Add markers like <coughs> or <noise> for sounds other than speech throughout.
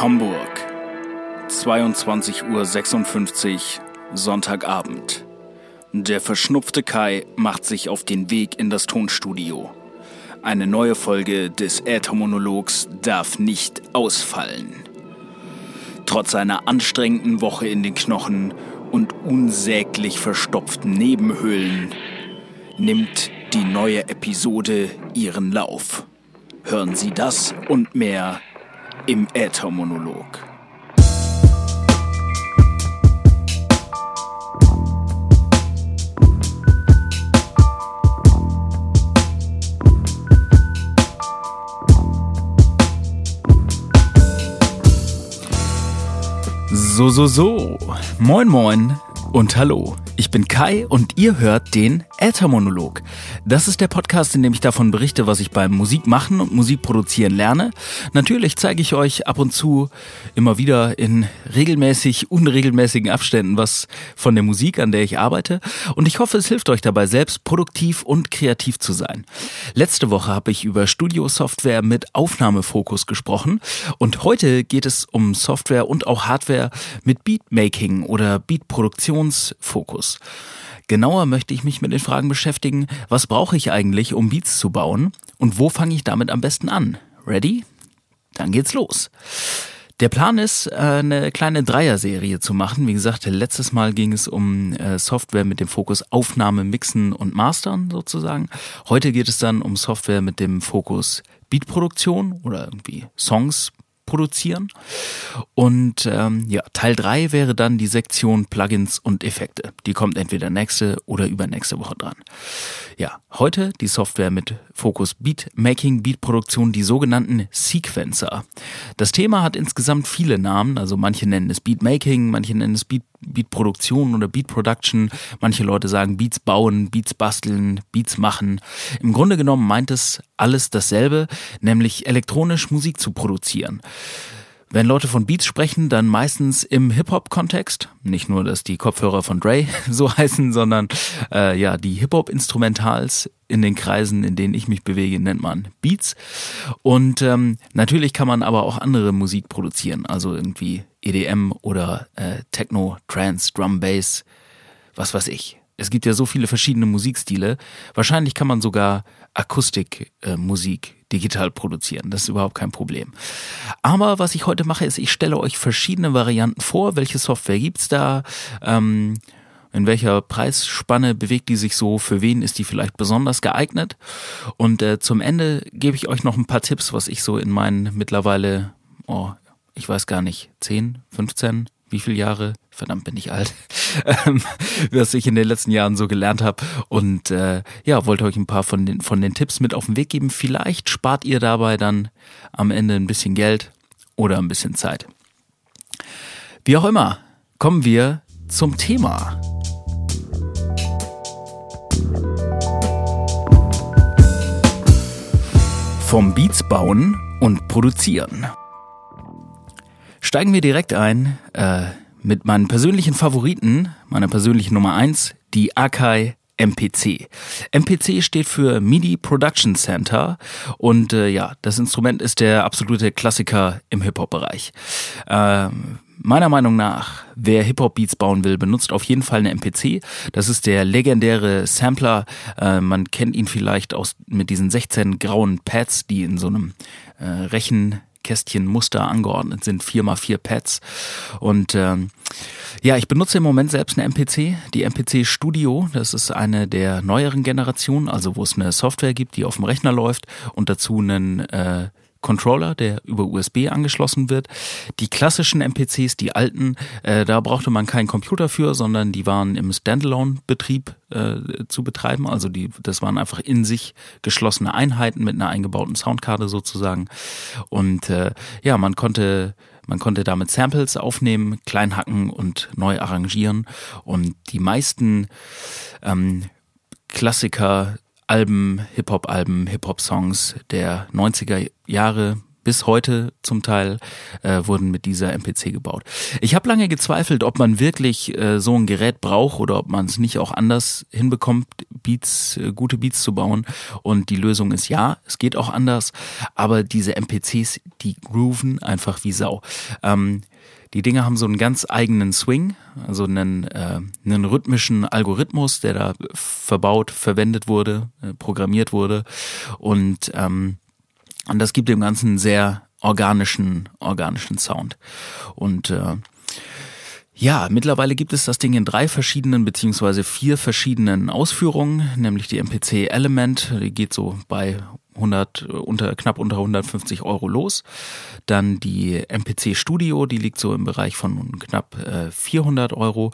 Hamburg, 22.56 Uhr, Sonntagabend. Der verschnupfte Kai macht sich auf den Weg in das Tonstudio. Eine neue Folge des Äthermonologs darf nicht ausfallen. Trotz einer anstrengenden Woche in den Knochen und unsäglich verstopften Nebenhöhlen nimmt die neue Episode ihren Lauf. Hören Sie das und mehr im Äthermonolog. So, so, so. Moin, moin und hallo. Ich bin Kai und ihr hört den Äthermonolog. Das ist der Podcast, in dem ich davon berichte, was ich beim Musik machen und Musik produzieren lerne. Natürlich zeige ich euch ab und zu immer wieder in regelmäßig, unregelmäßigen Abständen was von der Musik, an der ich arbeite. Und ich hoffe, es hilft euch dabei, selbst produktiv und kreativ zu sein. Letzte Woche habe ich über Studio-Software mit Aufnahmefokus gesprochen. Und heute geht es um Software und auch Hardware mit Beatmaking oder Beatproduktionsfokus. Genauer möchte ich mich mit den Fragen beschäftigen, was brauche ich eigentlich, um Beats zu bauen und wo fange ich damit am besten an? Ready? Dann geht's los. Der Plan ist, äh, eine kleine Dreier-Serie zu machen. Wie gesagt, letztes Mal ging es um äh, Software mit dem Fokus Aufnahme, Mixen und Mastern sozusagen. Heute geht es dann um Software mit dem Fokus Beatproduktion oder irgendwie Songs produzieren. Und ähm, ja, Teil 3 wäre dann die Sektion Plugins und Effekte. Die kommt entweder nächste oder übernächste Woche dran. Ja, heute die Software mit Fokus Beatmaking, Beatproduktion, die sogenannten Sequencer. Das Thema hat insgesamt viele Namen, also manche nennen es Beatmaking, manche nennen es Beat Beatproduktion oder Beat. Manche Leute sagen Beats bauen, Beats basteln, Beats machen. Im Grunde genommen meint es alles dasselbe, nämlich elektronisch Musik zu produzieren. Wenn Leute von Beats sprechen, dann meistens im Hip-Hop-Kontext. Nicht nur, dass die Kopfhörer von Dre <laughs> so heißen, sondern äh, ja, die Hip-Hop-Instrumentals in den Kreisen, in denen ich mich bewege, nennt man Beats. Und ähm, natürlich kann man aber auch andere Musik produzieren, also irgendwie EDM oder äh, Techno, Trance, Drum, Bass, was weiß ich. Es gibt ja so viele verschiedene Musikstile. Wahrscheinlich kann man sogar Akustikmusik äh, digital produzieren. Das ist überhaupt kein Problem. Aber was ich heute mache, ist, ich stelle euch verschiedene Varianten vor. Welche Software gibt's da? Ähm, in welcher Preisspanne bewegt die sich so? Für wen ist die vielleicht besonders geeignet? Und äh, zum Ende gebe ich euch noch ein paar Tipps, was ich so in meinen mittlerweile, oh, ich weiß gar nicht, 10, 15, wie viele Jahre, verdammt bin ich alt, <laughs> ähm, was ich in den letzten Jahren so gelernt habe. Und äh, ja, wollte euch ein paar von den, von den Tipps mit auf den Weg geben. Vielleicht spart ihr dabei dann am Ende ein bisschen Geld oder ein bisschen Zeit. Wie auch immer, kommen wir zum Thema. Vom Beats bauen und produzieren. Steigen wir direkt ein äh, mit meinen persönlichen Favoriten, meiner persönlichen Nummer eins, die Akai MPC. MPC steht für MIDI Production Center und äh, ja, das Instrument ist der absolute Klassiker im Hip-Hop-Bereich. Ähm, Meiner Meinung nach, wer Hip-Hop-Beats bauen will, benutzt auf jeden Fall eine MPC. Das ist der legendäre Sampler. Äh, man kennt ihn vielleicht aus mit diesen 16 grauen Pads, die in so einem äh, Rechenkästchenmuster angeordnet sind, 4x4 Pads. Und ähm, ja, ich benutze im Moment selbst eine MPC, die MPC Studio. Das ist eine der neueren Generationen, also wo es eine Software gibt, die auf dem Rechner läuft und dazu einen äh, Controller, der über USB angeschlossen wird. Die klassischen MPCs, die alten, äh, da brauchte man keinen Computer für, sondern die waren im Standalone-Betrieb äh, zu betreiben. Also die, das waren einfach in sich geschlossene Einheiten mit einer eingebauten Soundkarte sozusagen. Und äh, ja, man konnte man konnte damit Samples aufnehmen, klein hacken und neu arrangieren. Und die meisten ähm, Klassiker Alben, Hip-Hop-Alben, Hip-Hop-Songs der 90er Jahre bis heute zum Teil äh, wurden mit dieser MPC gebaut. Ich habe lange gezweifelt, ob man wirklich äh, so ein Gerät braucht oder ob man es nicht auch anders hinbekommt, Beats, äh, gute Beats zu bauen. Und die Lösung ist ja, es geht auch anders, aber diese MPCs, die grooven einfach wie Sau. Ähm, die Dinge haben so einen ganz eigenen Swing, also einen, äh, einen rhythmischen Algorithmus, der da verbaut, verwendet wurde, äh, programmiert wurde. Und ähm, und das gibt dem Ganzen einen sehr organischen, organischen Sound. Und äh, ja, mittlerweile gibt es das Ding in drei verschiedenen beziehungsweise vier verschiedenen Ausführungen, nämlich die MPC Element, die geht so bei 100, unter, knapp unter 150 Euro los. Dann die MPC Studio, die liegt so im Bereich von knapp äh, 400 Euro.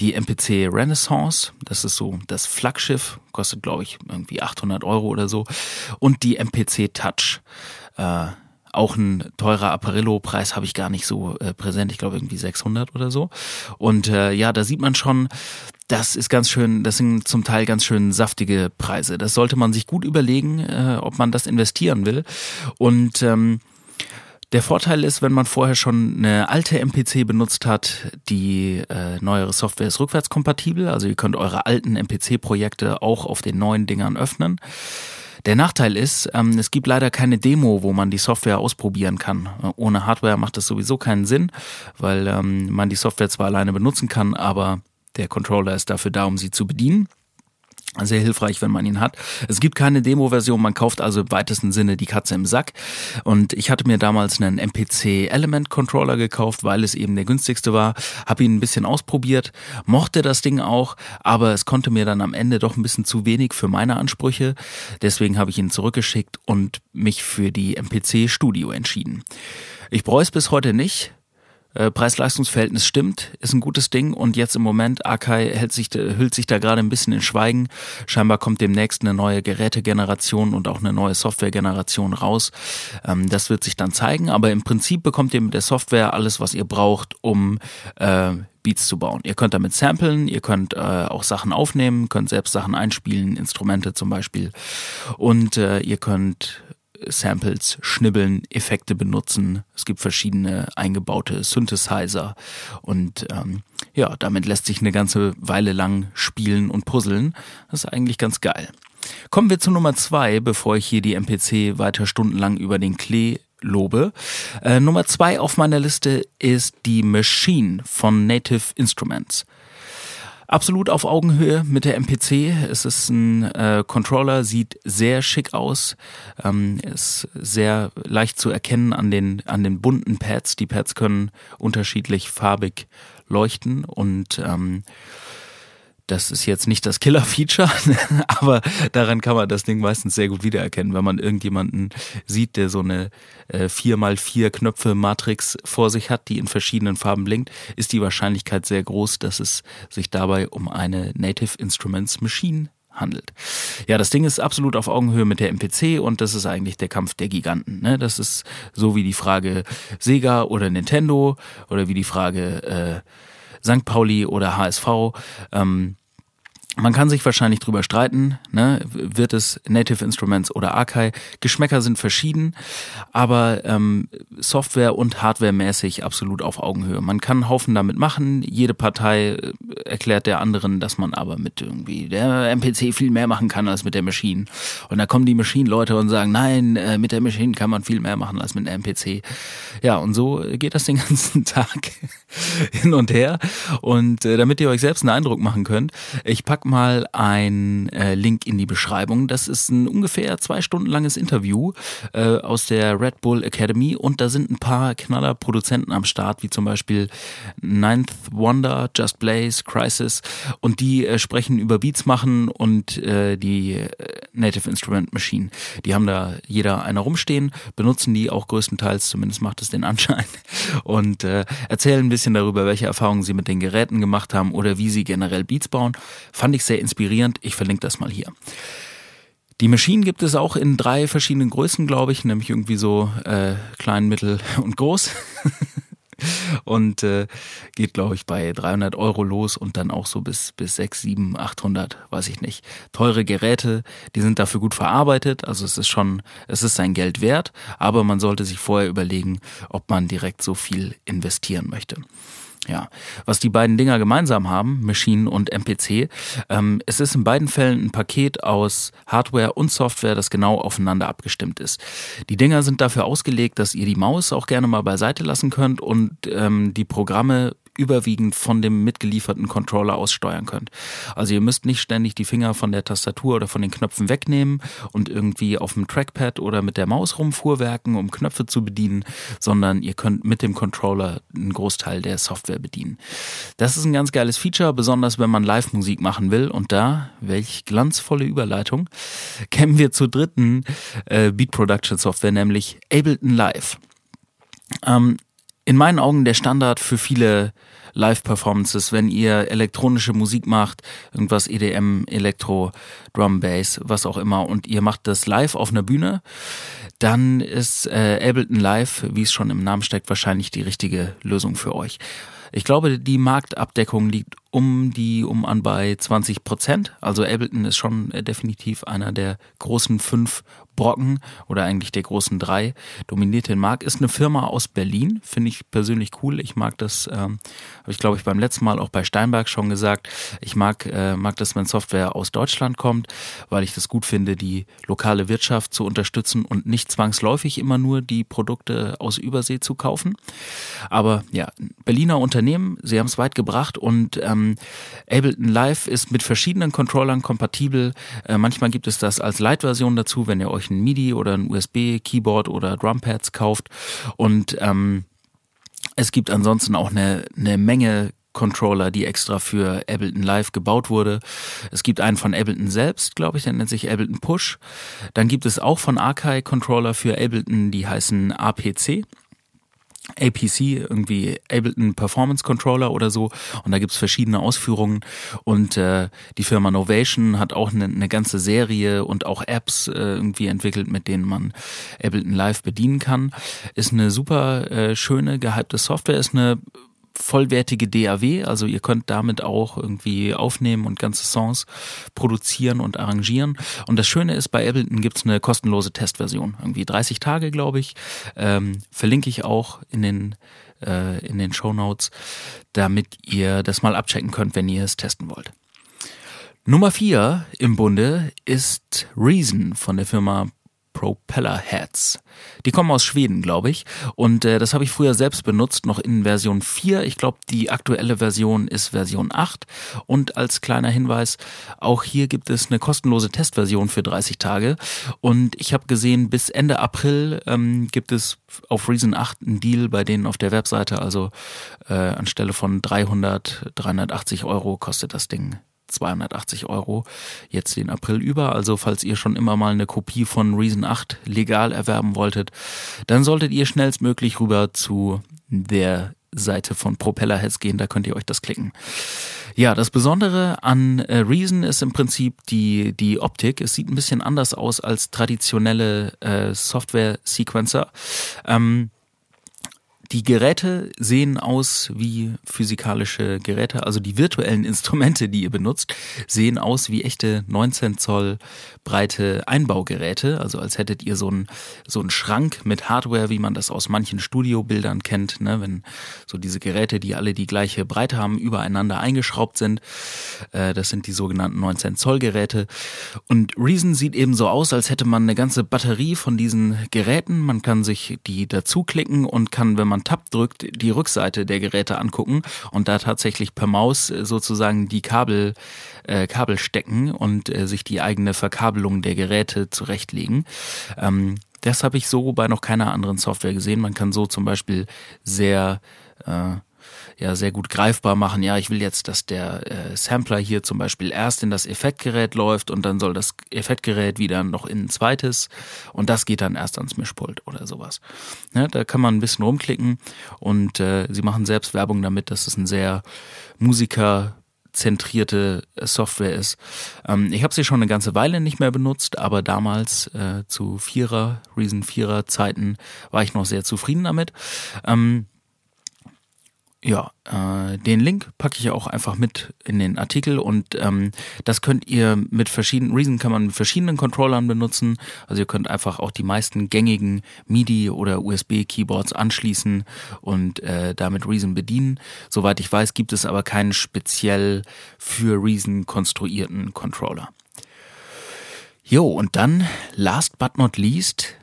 Die MPC Renaissance, das ist so das Flaggschiff, kostet glaube ich irgendwie 800 Euro oder so. Und die MPC Touch. Äh, auch ein teurer Apparillo-Preis habe ich gar nicht so äh, präsent. Ich glaube irgendwie 600 oder so. Und äh, ja, da sieht man schon, das ist ganz schön, das sind zum Teil ganz schön saftige Preise. Das sollte man sich gut überlegen, äh, ob man das investieren will. Und ähm, der Vorteil ist, wenn man vorher schon eine alte MPC benutzt hat, die äh, neuere Software ist rückwärtskompatibel. Also ihr könnt eure alten MPC-Projekte auch auf den neuen Dingern öffnen. Der Nachteil ist, ähm, es gibt leider keine Demo, wo man die Software ausprobieren kann. Ohne Hardware macht das sowieso keinen Sinn, weil ähm, man die Software zwar alleine benutzen kann, aber der Controller ist dafür da, um sie zu bedienen. Sehr hilfreich, wenn man ihn hat. Es gibt keine Demo-Version, man kauft also im weitesten Sinne die Katze im Sack. Und ich hatte mir damals einen MPC Element Controller gekauft, weil es eben der günstigste war. Habe ihn ein bisschen ausprobiert, mochte das Ding auch, aber es konnte mir dann am Ende doch ein bisschen zu wenig für meine Ansprüche. Deswegen habe ich ihn zurückgeschickt und mich für die MPC Studio entschieden. Ich bereue es bis heute nicht. Äh, Preis-Leistungs-Verhältnis stimmt, ist ein gutes Ding und jetzt im Moment, Akai hält sich, hüllt sich da gerade ein bisschen in Schweigen. Scheinbar kommt demnächst eine neue Gerätegeneration und auch eine neue Softwaregeneration raus. Ähm, das wird sich dann zeigen, aber im Prinzip bekommt ihr mit der Software alles, was ihr braucht, um äh, Beats zu bauen. Ihr könnt damit samplen, ihr könnt äh, auch Sachen aufnehmen, könnt selbst Sachen einspielen, Instrumente zum Beispiel. Und äh, ihr könnt Samples schnibbeln, Effekte benutzen. Es gibt verschiedene eingebaute Synthesizer und ähm, ja, damit lässt sich eine ganze Weile lang spielen und puzzeln. Das ist eigentlich ganz geil. Kommen wir zu Nummer zwei, bevor ich hier die MPC weiter stundenlang über den Klee lobe. Äh, Nummer zwei auf meiner Liste ist die Machine von Native Instruments. Absolut auf Augenhöhe mit der MPC. Es ist ein äh, Controller, sieht sehr schick aus, ähm, ist sehr leicht zu erkennen an den, an den bunten Pads. Die Pads können unterschiedlich farbig leuchten und ähm, das ist jetzt nicht das Killer-Feature, <laughs> aber daran kann man das Ding meistens sehr gut wiedererkennen. Wenn man irgendjemanden sieht, der so eine äh, 4x4 Knöpfe Matrix vor sich hat, die in verschiedenen Farben blinkt, ist die Wahrscheinlichkeit sehr groß, dass es sich dabei um eine Native Instruments Machine handelt. Ja, das Ding ist absolut auf Augenhöhe mit der MPC und das ist eigentlich der Kampf der Giganten. Ne? Das ist so wie die Frage Sega oder Nintendo oder wie die Frage äh, St. Pauli oder HSV. Ähm, man kann sich wahrscheinlich drüber streiten, ne? wird es Native Instruments oder Akai. Geschmäcker sind verschieden, aber ähm, Software- und Hardware-mäßig absolut auf Augenhöhe. Man kann einen Haufen damit machen. Jede Partei äh, erklärt der anderen, dass man aber mit irgendwie der MPC viel mehr machen kann als mit der Maschine. Und da kommen die Maschinen-Leute und sagen, nein, äh, mit der Maschine kann man viel mehr machen als mit der MPC. Ja, und so geht das den ganzen <laughs> Tag hin und her. Und äh, damit ihr euch selbst einen Eindruck machen könnt, ich pack mal einen äh, Link in die Beschreibung. Das ist ein ungefähr zwei Stunden langes Interview äh, aus der Red Bull Academy und da sind ein paar knaller Produzenten am Start, wie zum Beispiel Ninth Wonder, Just Blaze, Crisis und die äh, sprechen über Beats machen und äh, die äh, Native Instrument Machine. Die haben da jeder einer rumstehen, benutzen die auch größtenteils, zumindest macht es den Anschein <laughs> und äh, erzählen ein bisschen darüber, welche Erfahrungen sie mit den Geräten gemacht haben oder wie sie generell Beats bauen. Fand ich ich sehr inspirierend. Ich verlinke das mal hier. Die Maschinen gibt es auch in drei verschiedenen Größen, glaube ich, nämlich irgendwie so äh, klein, mittel <laughs> und groß. <laughs> und äh, geht, glaube ich, bei 300 Euro los und dann auch so bis, bis 6, 7, 800, weiß ich nicht. Teure Geräte, die sind dafür gut verarbeitet, also es ist schon, es ist sein Geld wert, aber man sollte sich vorher überlegen, ob man direkt so viel investieren möchte. Ja, was die beiden Dinger gemeinsam haben, Machine und MPC, ähm, es ist in beiden Fällen ein Paket aus Hardware und Software, das genau aufeinander abgestimmt ist. Die Dinger sind dafür ausgelegt, dass ihr die Maus auch gerne mal beiseite lassen könnt und ähm, die Programme überwiegend von dem mitgelieferten Controller aus steuern könnt. Also ihr müsst nicht ständig die Finger von der Tastatur oder von den Knöpfen wegnehmen und irgendwie auf dem Trackpad oder mit der Maus rumfuhrwerken, um Knöpfe zu bedienen, sondern ihr könnt mit dem Controller einen Großteil der Software bedienen. Das ist ein ganz geiles Feature, besonders wenn man Live-Musik machen will. Und da, welch glanzvolle Überleitung, <laughs> kämen wir zur dritten äh, Beat Production Software, nämlich Ableton Live. Ähm, in meinen Augen der Standard für viele Live-Performances, wenn ihr elektronische Musik macht, irgendwas EDM, Elektro, Drum, Bass, was auch immer, und ihr macht das live auf einer Bühne, dann ist äh, Ableton Live, wie es schon im Namen steckt, wahrscheinlich die richtige Lösung für euch. Ich glaube, die Marktabdeckung liegt um die um an bei 20 Prozent. Also Ableton ist schon äh, definitiv einer der großen fünf Brocken oder eigentlich der großen drei dominiert den Markt. Ist eine Firma aus Berlin, finde ich persönlich cool. Ich mag das, ähm, habe ich glaube ich beim letzten Mal auch bei Steinberg schon gesagt. Ich mag, äh, mag das, wenn Software aus Deutschland kommt, weil ich das gut finde, die lokale Wirtschaft zu unterstützen und nicht zwangsläufig immer nur die Produkte aus Übersee zu kaufen. Aber ja, Berliner Unternehmen, sie haben es weit gebracht und ähm, Ableton Live ist mit verschiedenen Controllern kompatibel. Äh, manchmal gibt es das als Light-Version dazu, wenn ihr euch ein MIDI oder ein USB-Keyboard oder Drumpads kauft. Und ähm, es gibt ansonsten auch eine, eine Menge Controller, die extra für Ableton Live gebaut wurde. Es gibt einen von Ableton selbst, glaube ich, der nennt sich Ableton Push. Dann gibt es auch von Arkai Controller für Ableton, die heißen APC. APC, irgendwie Ableton Performance Controller oder so. Und da gibt's verschiedene Ausführungen. Und äh, die Firma Novation hat auch eine, eine ganze Serie und auch Apps äh, irgendwie entwickelt, mit denen man Ableton Live bedienen kann. Ist eine super äh, schöne, gehypte Software, ist eine vollwertige DAW, also ihr könnt damit auch irgendwie aufnehmen und ganze Songs produzieren und arrangieren. Und das Schöne ist, bei Ableton gibt's eine kostenlose Testversion, irgendwie 30 Tage, glaube ich. Ähm, verlinke ich auch in den äh, in den Show Notes, damit ihr das mal abchecken könnt, wenn ihr es testen wollt. Nummer vier im Bunde ist Reason von der Firma Propeller Heads. Die kommen aus Schweden, glaube ich. Und äh, das habe ich früher selbst benutzt, noch in Version 4. Ich glaube, die aktuelle Version ist Version 8. Und als kleiner Hinweis, auch hier gibt es eine kostenlose Testversion für 30 Tage. Und ich habe gesehen, bis Ende April ähm, gibt es auf Reason 8 einen Deal bei denen auf der Webseite. Also äh, anstelle von 300, 380 Euro kostet das Ding 280 Euro jetzt den April über. Also falls ihr schon immer mal eine Kopie von Reason 8 legal erwerben wolltet, dann solltet ihr schnellstmöglich rüber zu der Seite von Propellerheads gehen, da könnt ihr euch das klicken. Ja, das Besondere an äh, Reason ist im Prinzip die, die Optik. Es sieht ein bisschen anders aus als traditionelle äh, Software-Sequencer. Ähm, die Geräte sehen aus wie physikalische Geräte, also die virtuellen <laughs> Instrumente, die ihr benutzt, sehen aus wie echte 19 Zoll breite Einbaugeräte, also als hättet ihr so einen so einen Schrank mit Hardware, wie man das aus manchen Studiobildern kennt, ne, wenn so diese Geräte, die alle die gleiche Breite haben, übereinander eingeschraubt sind. Äh, das sind die sogenannten 19 Zoll Geräte. Und Reason sieht eben so aus, als hätte man eine ganze Batterie von diesen Geräten. Man kann sich die dazu klicken und kann, wenn man man Tab drückt, die Rückseite der Geräte angucken und da tatsächlich per Maus äh, sozusagen die Kabel, äh, Kabel stecken und äh, sich die eigene Verkabelung der Geräte zurechtlegen. Ähm, das habe ich so bei noch keiner anderen Software gesehen. Man kann so zum Beispiel sehr äh, ja sehr gut greifbar machen. Ja, ich will jetzt, dass der äh, Sampler hier zum Beispiel erst in das Effektgerät läuft und dann soll das Effektgerät wieder noch in ein zweites und das geht dann erst ans Mischpult oder sowas. Ja, da kann man ein bisschen rumklicken und äh, sie machen selbst Werbung damit, dass es ein sehr Musiker zentrierte Software ist. Ähm, ich habe sie schon eine ganze Weile nicht mehr benutzt, aber damals äh, zu Vierer, Reason Vierer Zeiten war ich noch sehr zufrieden damit. Ähm, Ja, äh, den Link packe ich auch einfach mit in den Artikel und ähm, das könnt ihr mit verschiedenen, Reason kann man mit verschiedenen Controllern benutzen. Also ihr könnt einfach auch die meisten gängigen MIDI oder USB Keyboards anschließen und äh, damit Reason bedienen. Soweit ich weiß, gibt es aber keinen speziell für Reason konstruierten Controller. Jo, und dann, last but not least,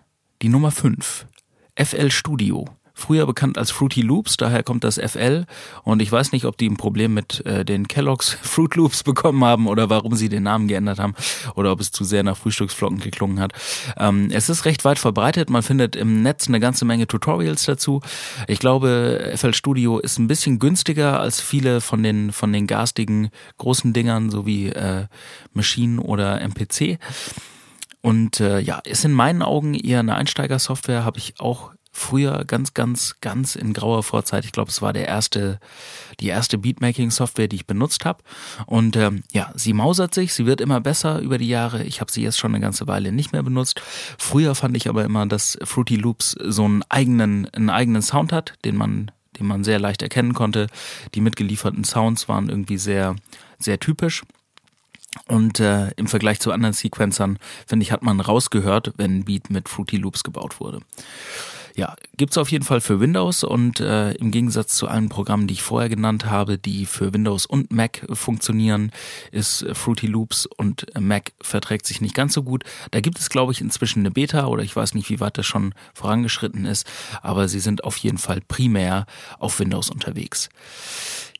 die Nummer 5. FL Studio früher bekannt als Fruity Loops, daher kommt das FL. Und ich weiß nicht, ob die ein Problem mit äh, den Kellogg's <laughs> Fruit Loops bekommen haben oder warum sie den Namen geändert haben oder ob es zu sehr nach Frühstücksflocken geklungen hat. Ähm, es ist recht weit verbreitet. Man findet im Netz eine ganze Menge Tutorials dazu. Ich glaube, FL Studio ist ein bisschen günstiger als viele von den von den garstigen großen Dingern, so wie äh, Machine oder MPC. Und äh, ja, ist in meinen Augen eher eine Einsteigersoftware, habe ich auch früher ganz, ganz, ganz in grauer Vorzeit. Ich glaube, es war der erste, die erste Beatmaking-Software, die ich benutzt habe. Und ähm, ja, sie mausert sich, sie wird immer besser über die Jahre. Ich habe sie jetzt schon eine ganze Weile nicht mehr benutzt. Früher fand ich aber immer, dass Fruity Loops so einen eigenen, einen eigenen Sound hat, den man den man sehr leicht erkennen konnte. Die mitgelieferten Sounds waren irgendwie sehr, sehr typisch. Und äh, im Vergleich zu anderen Sequencern, finde ich, hat man rausgehört, wenn ein Beat mit Fruity Loops gebaut wurde. Ja, gibt's auf jeden Fall für Windows und äh, im Gegensatz zu allen Programmen, die ich vorher genannt habe, die für Windows und Mac funktionieren, ist Fruity Loops und Mac verträgt sich nicht ganz so gut. Da gibt es, glaube ich, inzwischen eine Beta oder ich weiß nicht, wie weit das schon vorangeschritten ist, aber sie sind auf jeden Fall primär auf Windows unterwegs.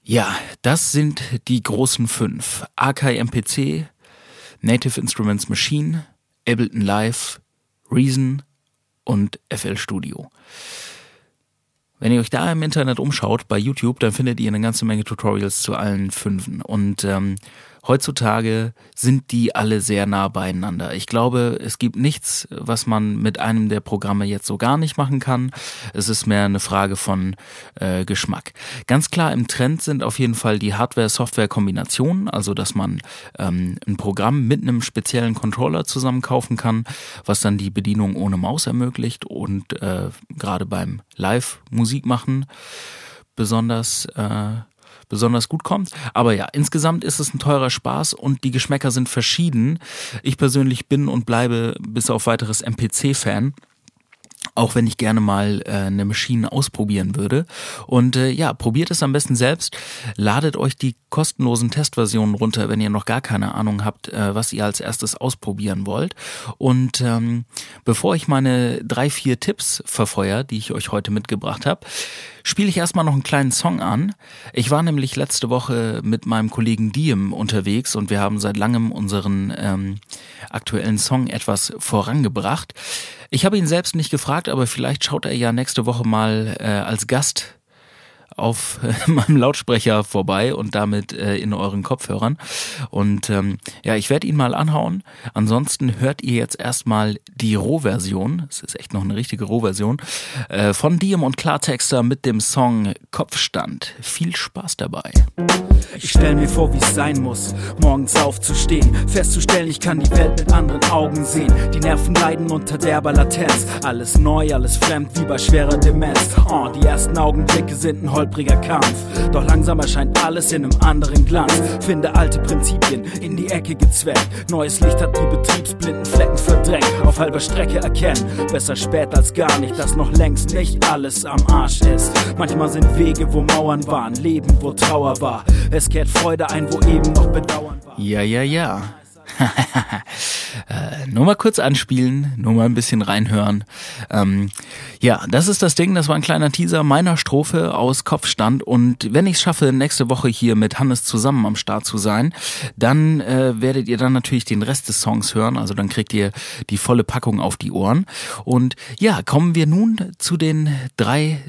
Ja, das sind die großen fünf. Akai MPC, Native Instruments Machine, Ableton Live, Reason, und FL Studio. Wenn ihr euch da im Internet umschaut, bei YouTube, dann findet ihr eine ganze Menge Tutorials zu allen Fünfen. Und ähm, heutzutage sind die alle sehr nah beieinander. Ich glaube, es gibt nichts, was man mit einem der Programme jetzt so gar nicht machen kann. Es ist mehr eine Frage von äh, Geschmack. Ganz klar im Trend sind auf jeden Fall die Hardware-Software-Kombinationen, also dass man ähm, ein Programm mit einem speziellen Controller zusammen kaufen kann, was dann die Bedienung ohne Maus ermöglicht und äh, gerade beim Live-Musik machen besonders äh, besonders gut kommt. Aber ja, insgesamt ist es ein teurer Spaß und die Geschmäcker sind verschieden. Ich persönlich bin und bleibe bis auf weiteres MPC-Fan auch wenn ich gerne mal äh, eine Maschine ausprobieren würde. Und äh, ja, probiert es am besten selbst. Ladet euch die kostenlosen Testversionen runter, wenn ihr noch gar keine Ahnung habt, äh, was ihr als erstes ausprobieren wollt. Und ähm, bevor ich meine drei, vier Tipps verfeuer, die ich euch heute mitgebracht habe, spiele ich erstmal noch einen kleinen Song an. Ich war nämlich letzte Woche mit meinem Kollegen Diem unterwegs und wir haben seit langem unseren ähm, aktuellen Song etwas vorangebracht. Ich habe ihn selbst nicht gefragt, aber vielleicht schaut er ja nächste Woche mal äh, als Gast auf <laughs> meinem Lautsprecher vorbei und damit äh, in euren Kopfhörern. Und ähm, ja, ich werde ihn mal anhauen. Ansonsten hört ihr jetzt erstmal die Rohversion. Es ist echt noch eine richtige Rohversion äh, von Diem und Klartexter mit dem Song Kopfstand. Viel Spaß dabei. Ich stell mir vor, wie es sein muss, morgens aufzustehen, festzustellen, ich kann die Welt mit anderen Augen sehen. Die Nerven leiden unter derber Latenz. Alles neu, alles fremd, wie bei schwerer Demenz. Oh, die ersten Augenblicke sind ein holpriger Kampf. Doch langsam erscheint alles in einem anderen Glanz. Finde alte Prinzipien in die Ecke gezwängt. Neues Licht hat die betriebsblinden Flecken verdrängt. Auf halber Strecke erkennen, besser spät als gar nicht, dass noch längst nicht alles am Arsch ist. Manchmal sind Wege, wo Mauern waren, Leben, wo Trauer war. Es kehrt Freude ein, wo eben noch Bedauern war. Ja, ja, ja. <laughs> äh, nur mal kurz anspielen, nur mal ein bisschen reinhören. Ähm, ja, das ist das Ding, das war ein kleiner Teaser meiner Strophe aus Kopfstand und wenn ich es schaffe, nächste Woche hier mit Hannes zusammen am Start zu sein, dann äh, werdet ihr dann natürlich den Rest des Songs hören, also dann kriegt ihr die volle Packung auf die Ohren. Und ja, kommen wir nun zu den drei,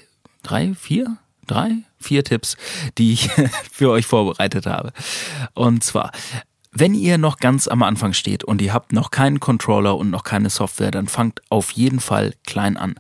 drei, vier, drei, vier Tipps, die ich <laughs> für euch vorbereitet habe. Und zwar, wenn ihr noch ganz am Anfang steht und ihr habt noch keinen Controller und noch keine Software, dann fangt auf jeden Fall klein an.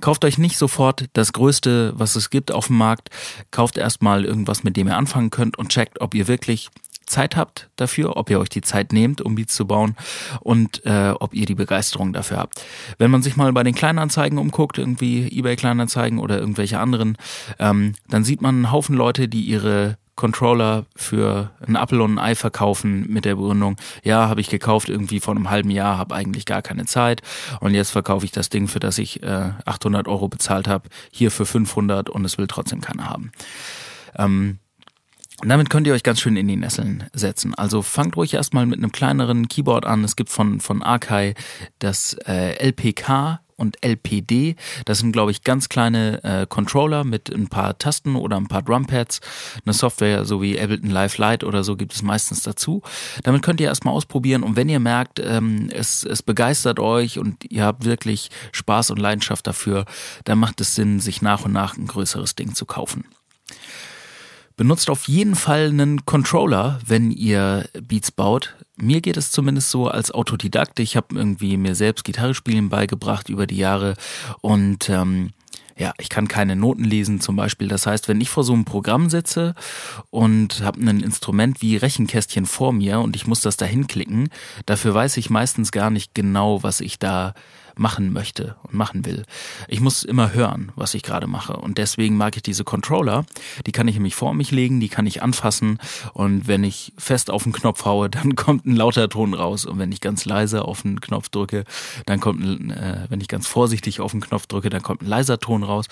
Kauft euch nicht sofort das Größte, was es gibt auf dem Markt. Kauft erstmal irgendwas, mit dem ihr anfangen könnt und checkt, ob ihr wirklich Zeit habt dafür, ob ihr euch die Zeit nehmt, um Beats zu bauen und äh, ob ihr die Begeisterung dafür habt. Wenn man sich mal bei den Kleinanzeigen umguckt, irgendwie eBay Kleinanzeigen oder irgendwelche anderen, ähm, dann sieht man einen Haufen Leute, die ihre Controller für einen Apple und ein Ei verkaufen mit der Begründung, ja, habe ich gekauft irgendwie vor einem halben Jahr, habe eigentlich gar keine Zeit und jetzt verkaufe ich das Ding, für das ich äh, 800 Euro bezahlt habe, hier für 500 und es will trotzdem keiner haben. Ähm, damit könnt ihr euch ganz schön in die Nesseln setzen. Also fangt ruhig erstmal mit einem kleineren Keyboard an. Es gibt von, von Arkai das äh, LPK und LPD. Das sind, glaube ich, ganz kleine äh, Controller mit ein paar Tasten oder ein paar Drumpads. Eine Software so wie Ableton Live Lite oder so gibt es meistens dazu. Damit könnt ihr erstmal ausprobieren und wenn ihr merkt, ähm, es, es begeistert euch und ihr habt wirklich Spaß und Leidenschaft dafür, dann macht es Sinn, sich nach und nach ein größeres Ding zu kaufen. Benutzt auf jeden Fall einen Controller, wenn ihr Beats baut. Mir geht es zumindest so als Autodidakt. Ich habe irgendwie mir selbst Gitarre spielen beigebracht über die Jahre und ähm, ja, ich kann keine Noten lesen zum Beispiel. Das heißt, wenn ich vor so einem Programm sitze und habe ein Instrument wie Rechenkästchen vor mir und ich muss das da hinklicken, dafür weiß ich meistens gar nicht genau, was ich da machen möchte und machen will. Ich muss immer hören, was ich gerade mache. Und deswegen mag ich diese Controller. Die kann ich nämlich vor mich legen, die kann ich anfassen. Und wenn ich fest auf den Knopf haue, <laughs> dann kommt ein lauter Ton raus. Und wenn ich ganz leise auf den Knopf drücke, dann kommt ein, äh, wenn ich ganz vorsichtig auf den Knopf drücke, dann kommt ein leiser Ton raus.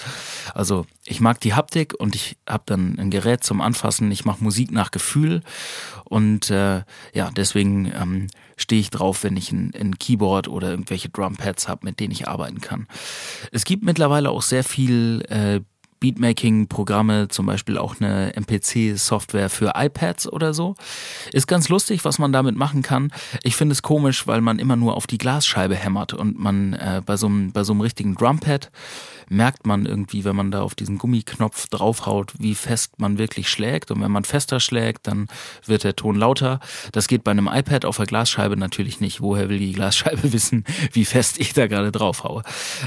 Also ich mag die Haptik und ich habe dann ein Gerät zum Anfassen. Ich mache Musik nach Gefühl. Und äh, ja, deswegen ähm, stehe ich drauf, wenn ich ein, ein Keyboard oder irgendwelche Drumpads habe, mit denen ich arbeiten kann. Es gibt mittlerweile auch sehr viel äh, Beatmaking-Programme, zum Beispiel auch eine MPC-Software für iPads oder so. Ist ganz lustig, was man damit machen kann. Ich finde es komisch, weil man immer nur auf die Glasscheibe hämmert und man äh, bei so einem bei so einem richtigen Drumpad merkt man irgendwie, wenn man da auf diesen Gummiknopf draufhaut, wie fest man wirklich schlägt. Und wenn man fester schlägt, dann wird der Ton lauter. Das geht bei einem iPad auf der Glasscheibe natürlich nicht. Woher will die Glasscheibe <laughs> wissen, wie fest ich da gerade draufhaue?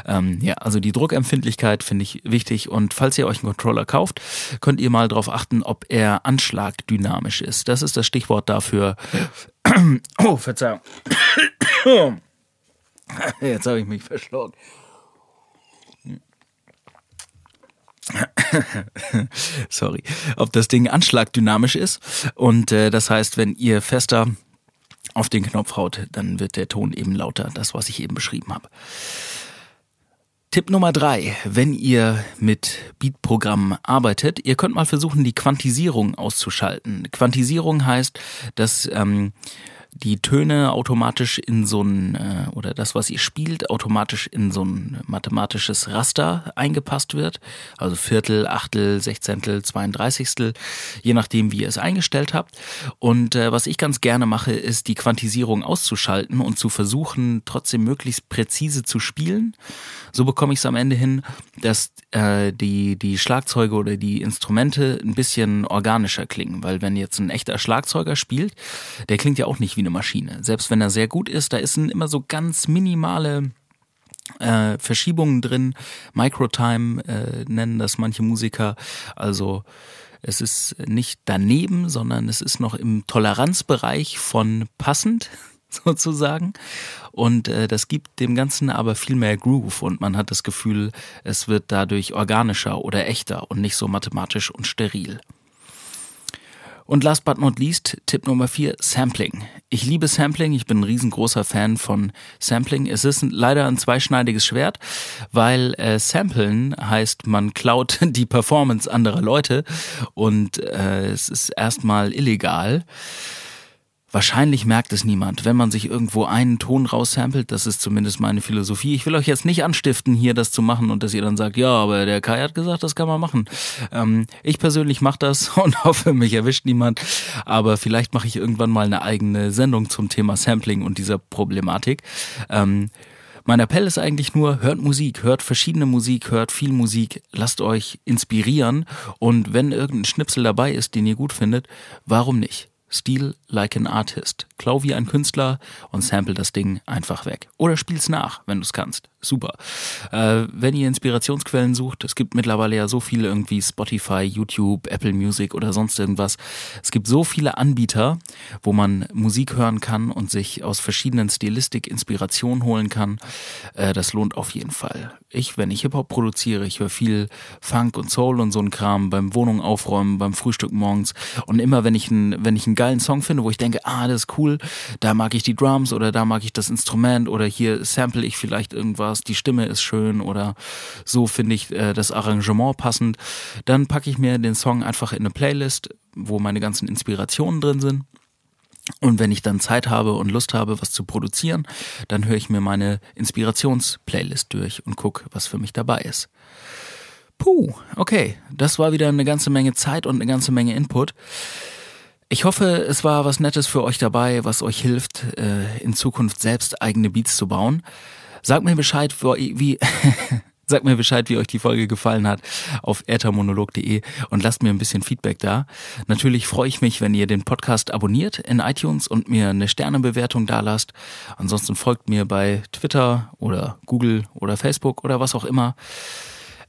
Ähm, ja, also die Druckempfindlichkeit finde ich wichtig. Und falls ihr euch einen Controller kauft, könnt ihr mal darauf achten, ob er anschlagdynamisch ist. Das ist das Stichwort dafür. <coughs> Oh, Verzeihung. <coughs> <coughs> Jetzt habe ich mich verschluckt. <coughs> Sorry, ob das Ding anschlagdynamisch ist. Und äh, das heißt, wenn ihr fester auf den Knopf haut, dann wird der Ton eben lauter, das, was ich eben beschrieben habe. Tipp Nummer drei, wenn ihr mit Beat-Programmen arbeitet, ihr könnt mal versuchen, die Quantisierung auszuschalten. Quantisierung heißt, dass ähm, die Töne automatisch in so ein, äh, oder das, was ihr spielt, automatisch in so ein mathematisches Raster eingepasst wird. Also Viertel, Achtel, Sechzehntel, Zweiunddreißigstel, je nachdem, wie ihr es eingestellt habt. Und äh, was ich ganz gerne mache, ist die Quantisierung auszuschalten und zu versuchen, trotzdem möglichst präzise zu spielen. So bekomme ich es am Ende hin, dass äh, die, die Schlagzeuge oder die Instrumente ein bisschen organischer klingen. Weil wenn jetzt ein echter Schlagzeuger spielt, der klingt ja auch nicht wie eine Maschine. Selbst wenn er sehr gut ist, da ist immer so ganz minimale äh, Verschiebungen drin. Microtime äh, nennen das manche Musiker. Also es ist nicht daneben, sondern es ist noch im Toleranzbereich von passend <laughs> sozusagen. Und äh, das gibt dem Ganzen aber viel mehr Groove und man hat das Gefühl, es wird dadurch organischer oder echter und nicht so mathematisch und steril. Und last but not least, Tipp Nummer vier Sampling. Ich liebe Sampling, ich bin ein riesengroßer Fan von Sampling. Es ist leider ein zweischneidiges Schwert, weil äh, Samplen heißt, man klaut <laughs> die Performance anderer Leute und äh, es ist erstmal illegal. Wahrscheinlich merkt es niemand, wenn man sich irgendwo einen Ton raussampelt. Das ist zumindest meine Philosophie. Ich will euch jetzt nicht anstiften, hier das zu machen und dass ihr dann sagt, ja, aber der Kai hat gesagt, das kann man machen. Ähm, ich persönlich mache das <laughs> und hoffe, mich erwischt niemand. Aber vielleicht mache ich irgendwann mal eine eigene Sendung zum Thema Sampling und dieser Problematik. Ähm, mein Appell ist eigentlich nur, hört Musik, hört verschiedene Musik, hört viel Musik, lasst euch inspirieren und wenn irgendein Schnipsel dabei ist, den ihr gut findet, warum nicht? Steal like an artist. Klau wie ein Künstler und sample das Ding einfach weg. Oder spiel's nach, wenn du es kannst. Super. Äh, wenn ihr Inspirationsquellen sucht, es gibt mittlerweile ja so viele irgendwie Spotify, YouTube, Apple Music oder sonst irgendwas. Es gibt so viele Anbieter, wo man Musik hören kann und sich aus verschiedenen Stilistik Inspiration holen kann. Äh, das lohnt auf jeden Fall. Ich, wenn ich Hip-Hop produziere, ich höre viel Funk und Soul und so ein Kram beim Wohnung aufräumen, beim Frühstück morgens. Und immer wenn ich einen, wenn ich einen geilen Song finde, wo ich denke, ah, das ist cool, da mag ich die Drums oder da mag ich das Instrument oder hier sample ich vielleicht irgendwas, die Stimme ist schön oder so finde ich äh, das Arrangement passend, dann packe ich mir den Song einfach in eine Playlist, wo meine ganzen Inspirationen drin sind. Und wenn ich dann Zeit habe und Lust habe, was zu produzieren, dann höre ich mir meine Inspirationsplaylist durch und gucke, was für mich dabei ist. Puh, okay, das war wieder eine ganze Menge Zeit und eine ganze Menge Input. Ich hoffe, es war was Nettes für euch dabei, was euch hilft, äh, in Zukunft selbst eigene Beats zu bauen. Sagt mir Bescheid, wie, <laughs> Sagt mir Bescheid, wie euch die Folge gefallen hat auf ethermonolog.de und lasst mir ein bisschen Feedback da. Natürlich freue ich mich, wenn ihr den Podcast abonniert in iTunes und mir eine Sternebewertung da lasst. Ansonsten folgt mir bei Twitter oder Google oder Facebook oder was auch immer.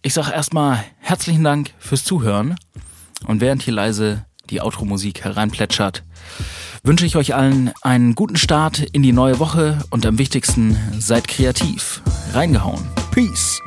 Ich sage erstmal herzlichen Dank fürs Zuhören und während hier leise die Outro-Musik hereinplätschert, wünsche ich euch allen einen guten Start in die neue Woche und am wichtigsten seid kreativ. Reingehauen. Peace.